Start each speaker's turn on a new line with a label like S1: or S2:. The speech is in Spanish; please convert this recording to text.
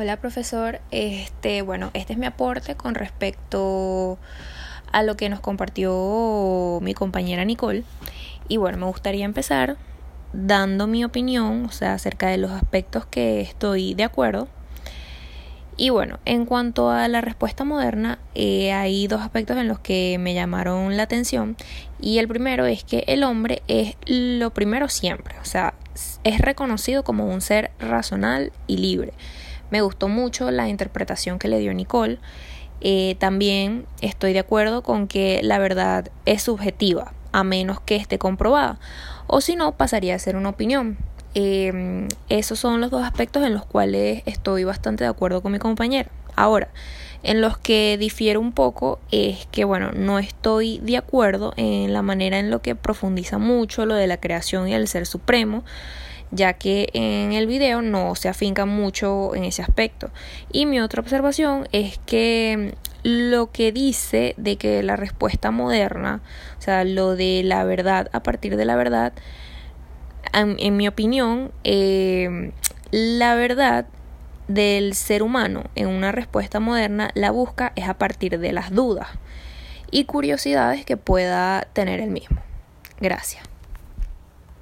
S1: Hola profesor, este, bueno, este es mi aporte con respecto a lo que nos compartió mi compañera Nicole. Y bueno, me gustaría empezar dando mi opinión, o sea, acerca de los aspectos que estoy de acuerdo. Y bueno, en cuanto a la respuesta moderna, eh, hay dos aspectos en los que me llamaron la atención. Y el primero es que el hombre es lo primero siempre, o sea, es reconocido como un ser racional y libre. Me gustó mucho la interpretación que le dio Nicole. Eh, también estoy de acuerdo con que la verdad es subjetiva, a menos que esté comprobada, o si no, pasaría a ser una opinión. Eh, esos son los dos aspectos en los cuales estoy bastante de acuerdo con mi compañera. Ahora, en los que difiero un poco es que, bueno, no estoy de acuerdo en la manera en lo que profundiza mucho lo de la creación y el ser supremo ya que en el video no se afinca mucho en ese aspecto. Y mi otra observación es que lo que dice de que la respuesta moderna, o sea, lo de la verdad a partir de la verdad, en, mi opinión, eh, la verdad del ser humano en una respuesta moderna la busca es a partir de las dudas y curiosidades que pueda tener el mismo. Gracias.